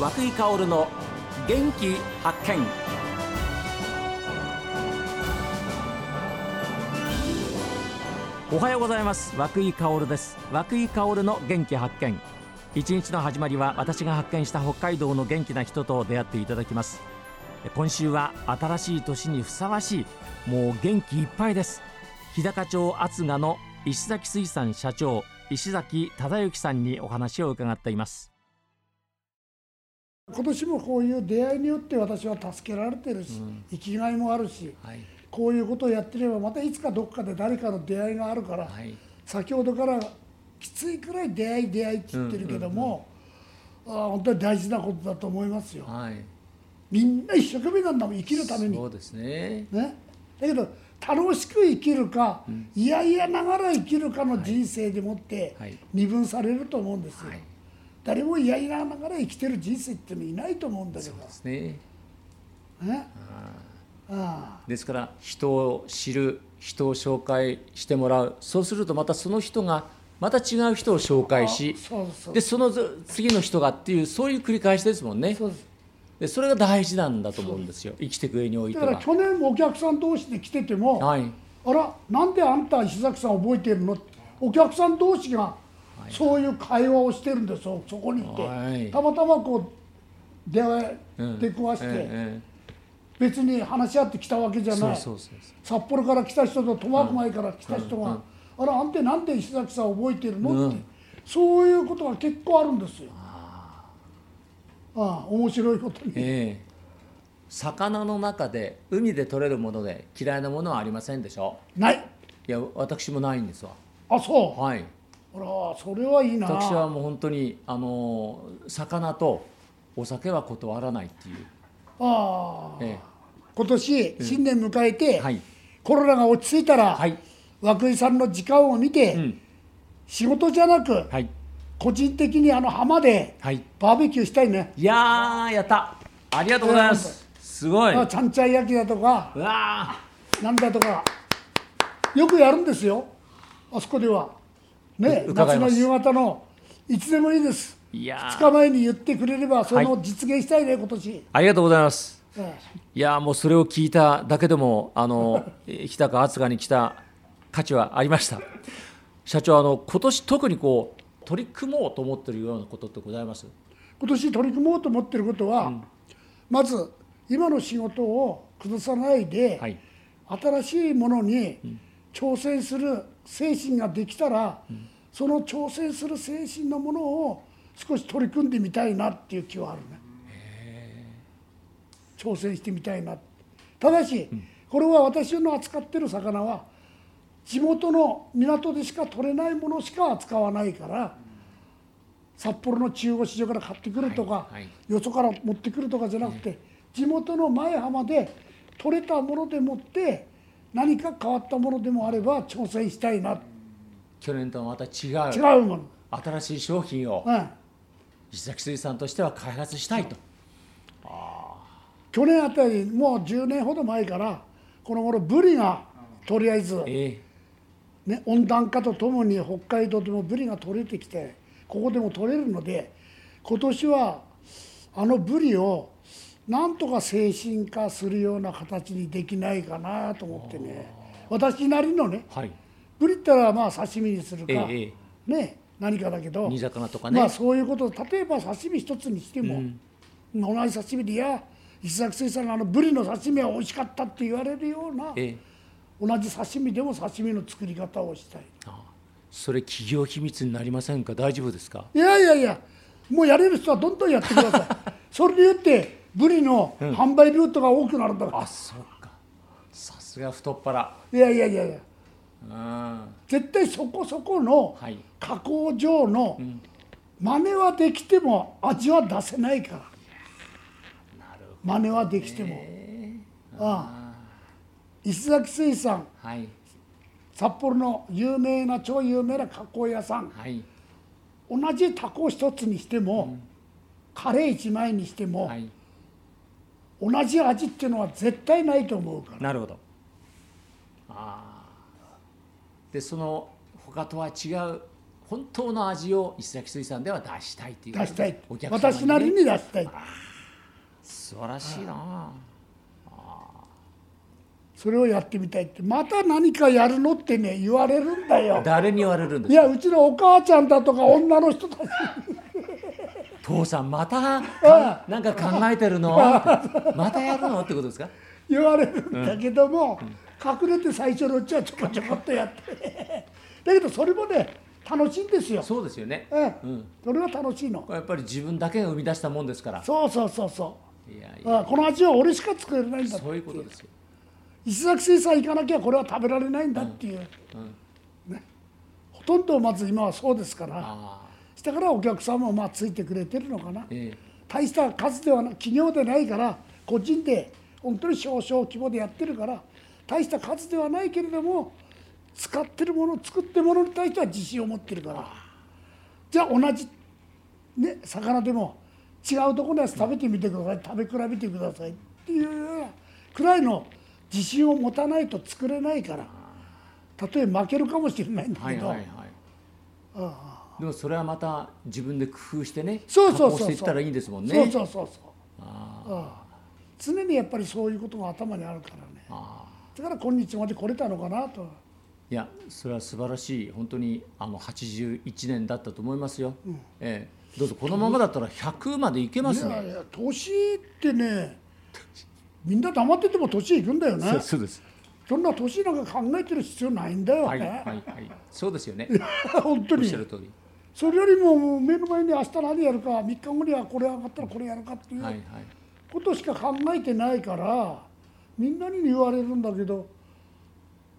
和久井薫の元気発見。おはようございます。和久井薫です。和久井薫の元気発見。一日の始まりは私が発見した北海道の元気な人と出会っていただきます。今週は新しい年にふさわしいもう元気いっぱいです。日高町厚賀の石崎水産社長石崎忠之さんにお話を伺っています。今年もこういう出会いによって私は助けられてるし、うん、生きがいもあるし、はい、こういうことをやってればまたいつかどっかで誰かの出会いがあるから、はい、先ほどからきついくらい出会い出会いって言ってるけども、うんうんうん、あ本当に大事なことだと思いますよ。はい、みんな一生懸命なんだもん生きるために。そうですね。ね。だけど楽しく生きるか、うん、いやいやながら生きるかの人生でもって二分されると思うんですよ。はい、誰もいやいやながら生きてる人生っていないと思うんだけど。そうですね。ねですから人を知る人を紹介してもらう。そうするとまたその人がまた違う人を紹介しでその次の人がっていうそういう繰り返しですもんね。そうです。でそれが大事なんだと思うんですよ。生きていく上においては。だから去年もお客さん同士で来てても、はい、あらなんであんた石崎さん覚えてるの？お客さん同士がそういう会話をしてるんですよそこにいて、はい、たまたまこう出会い出くわして、うん。ええ、別に話し合ってきたわけじゃない。札幌から来た人と苫小牧から来た人が、あらあんたなんで石崎さん覚えてるの？って、そういうことが結構あるんですよ。ああ。面白いことに、えー、魚の中で海で取れるもので嫌いなものはありませんでしょ？ない。いや私もないんですわ。あそう。はいあらそれはいいな。私はもう本当にあの魚とお酒は断らないっていう。ああ、ええ、今年新年迎えて、うんはい、コロナが落ち着いたら、はい、涌井さんの時間を見て、うん、仕事じゃなく、はい。個人的にあの浜でバーベキューしたいね、い、ややった。ありがとうございます。すごい。ちゃんちゃん焼きだとかうわなんだとかよくやるんですよ。あそこではね夏の夕方のいつでもいいです。いや2日前に言ってくれればその実現したいね、はい、今年。ありがとうございます、ええ、いやもうそれを聞いただけでもあの 日高敦賀に来た価値はありました。社長あの今年特にこう取り組もうと思ってるようなことってございます？今年取り組もうと思ってることは、うん、まず今の仕事を崩さないで、はい、新しいものに挑戦する精神ができたら、うん、その挑戦する精神のものを少し取り組んでみたいなっていう気はあるね。挑戦してみたいなただし、うん、これは私の扱ってる魚は地元の港でしか取れないものしか扱わないから札幌の中央市場から買ってくるとか、はいはい、よそから持ってくるとかじゃなくて、地元の前浜で取れたものでもって何か変わったものでもあれば挑戦したいな。去年とはまた違う。違うもの。新しい商品を、うん、石崎水産としては開発したいと、去年あたりもう10年ほど前からこの頃ブリがとりあえず、えーね、温暖化とともに北海道でもブリが取れてきてここでも取れるので今年はあのブリをなんとか精神化するような形にできないかなと思ってね。私なりのね、はい、ブリったらまあ刺身にするか、ええ、ね何かだけど煮魚とかね、まあ、そういうこと例えば刺身一つにしても、うん、同じ刺身でいや石崎水産のあのブリの刺身は美味しかったって言われるような。ええ。同じ刺身でも刺身の作り方をしたい。それ企業秘密になりませんか？大丈夫ですか？いやいやいやもうやれる人はどんどんやってください。それによってブリの販売ルートが多くなるんだから、うん、あそうか。さすが太っ腹。いやいやいやいや。絶対そこそこの加工場の真似はできても味は出せないから、真似はできても。ああ。石崎水産、はい、札幌の有名な超有名な加工屋さん、はい、同じタコ一つにしても、うん、カレー一枚にしても、はい、同じ味っていうのは絶対ないと思うから。なるほど。あでその他とは違う本当の味を石崎水産では出したいっていう。出したい、ね、私なりに出したい。素晴らしいな。それをやってみたいって。また何かやるのってね言われるんだよ。誰に言われるんですいやうちのお母ちゃんだとか女の人たち父さんまたなんか考えてるの？またやるの？ってことですか？言われるんだけども、隠れて最初のうちはちょこちょこっとやって。だけどそれもね楽しいんですよ。そうですよね、うん、それは楽しいの。やっぱり自分だけが生み出したもんですから。そうそうそうそう。いやいや。この味は俺しか作れないんだそういうことですよ。石崎水産行かなきゃこれは食べられないんだっていう、うん、ね、ほとんどまず今はそうですからしたからお客さんもまあついてくれてるのかな、ええ、大した数ではな企業でないから個人で本当に少々規模でやってるから大した数ではないけれども使ってるもの作ってるものに対しては自信を持ってるから。じゃあ同じ、ね、魚でも違うところのやつ食べてみてください。食べ比べてください。っていうくらいの自信を持たないと作れないから。たとえ負けるかもしれないんだけど、はいはいはい、ああでもそれはまた自分で工夫してねそうそうそうしていったらいいんですもんね。そうそうそうそう。ああ。常にやっぱりそういうことが頭にあるからね。だから今日まで来れたのかなと。いやそれは素晴らしい。本当にあの81年だったと思いますよ、うん、ええ、どうぞこのままだったら100までいけますね。いやいや年ってねみんな黙ってても年いくんだよね。そうです。そんな年なんか考えてる必要ないんだよね。はいはい、はい、そうですよね。本当にそれよりも目の前に明日何やるか3日後にはこれ上がったらこれやるかっていうことしか考えてないからみんなに言われるんだけど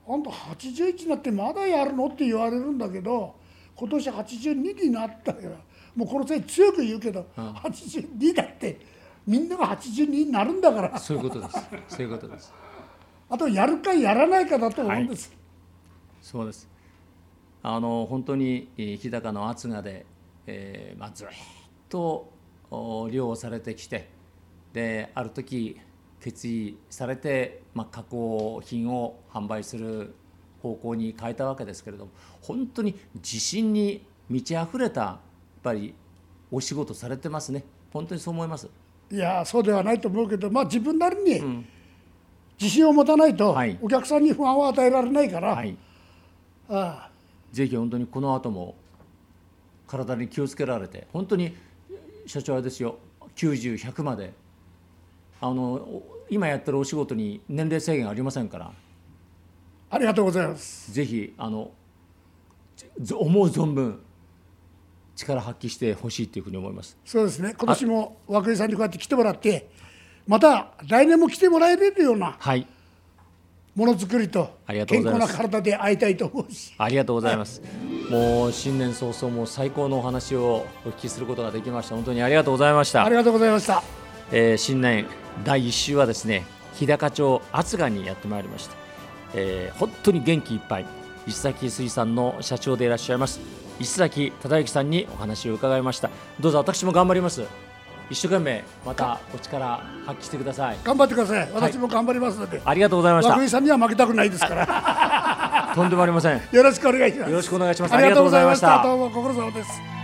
あんた81になってまだやるのって言われるんだけど今年82になったからもうこの際強く言うけど、うん、82だってみんなが82になるんだから。そういうことです。そういうことです。あとやるかやらないかだと思うんです、はい、そうですあの本当に日高の厚賀で、えーまあ、ずっと漁をされてきてである時決意されて、まあ、加工品を販売する方向に変えたわけですけれども本当に自信に満ち溢れたやっぱりお仕事されてますね。本当にそう思います？いやそうではないと思うけど、まあ、自分なりに自信を持たないと、お客さんに不安を与えられないから、はい、ああぜひ本当にこの後も体に気をつけられて本当に社長はですよ90100まであの今やってるお仕事に年齢制限ありませんから。ありがとうございます。ぜひあの思う存分力発揮してほしいというふうに思います。そうですね。今年も涌井さんにこうやって来てもらってまた来年も来てもらえるような、はい、ものづくりと健康な体で会いたいと思うし。ありがとうございます、はい、もう新年早々も最高のお話をお聞きすることができました。本当にありがとうございました。ありがとうございました、えー、新年第1週はですね日高町厚賀にやってまいりました、えー、本当に元気いっぱい。石崎水産の社長でいらっしゃいます。石崎忠之さんにお話を伺いました。どうぞ私も頑張ります一生懸命またお力発揮してください。頑張ってください。私も頑張りますので、はい、ありがとうございました。涌井さんには負けたくないですから。とんでもありません。よろしくお願いします。よろしくお願いします。ありがとうございました。どうもご苦労様です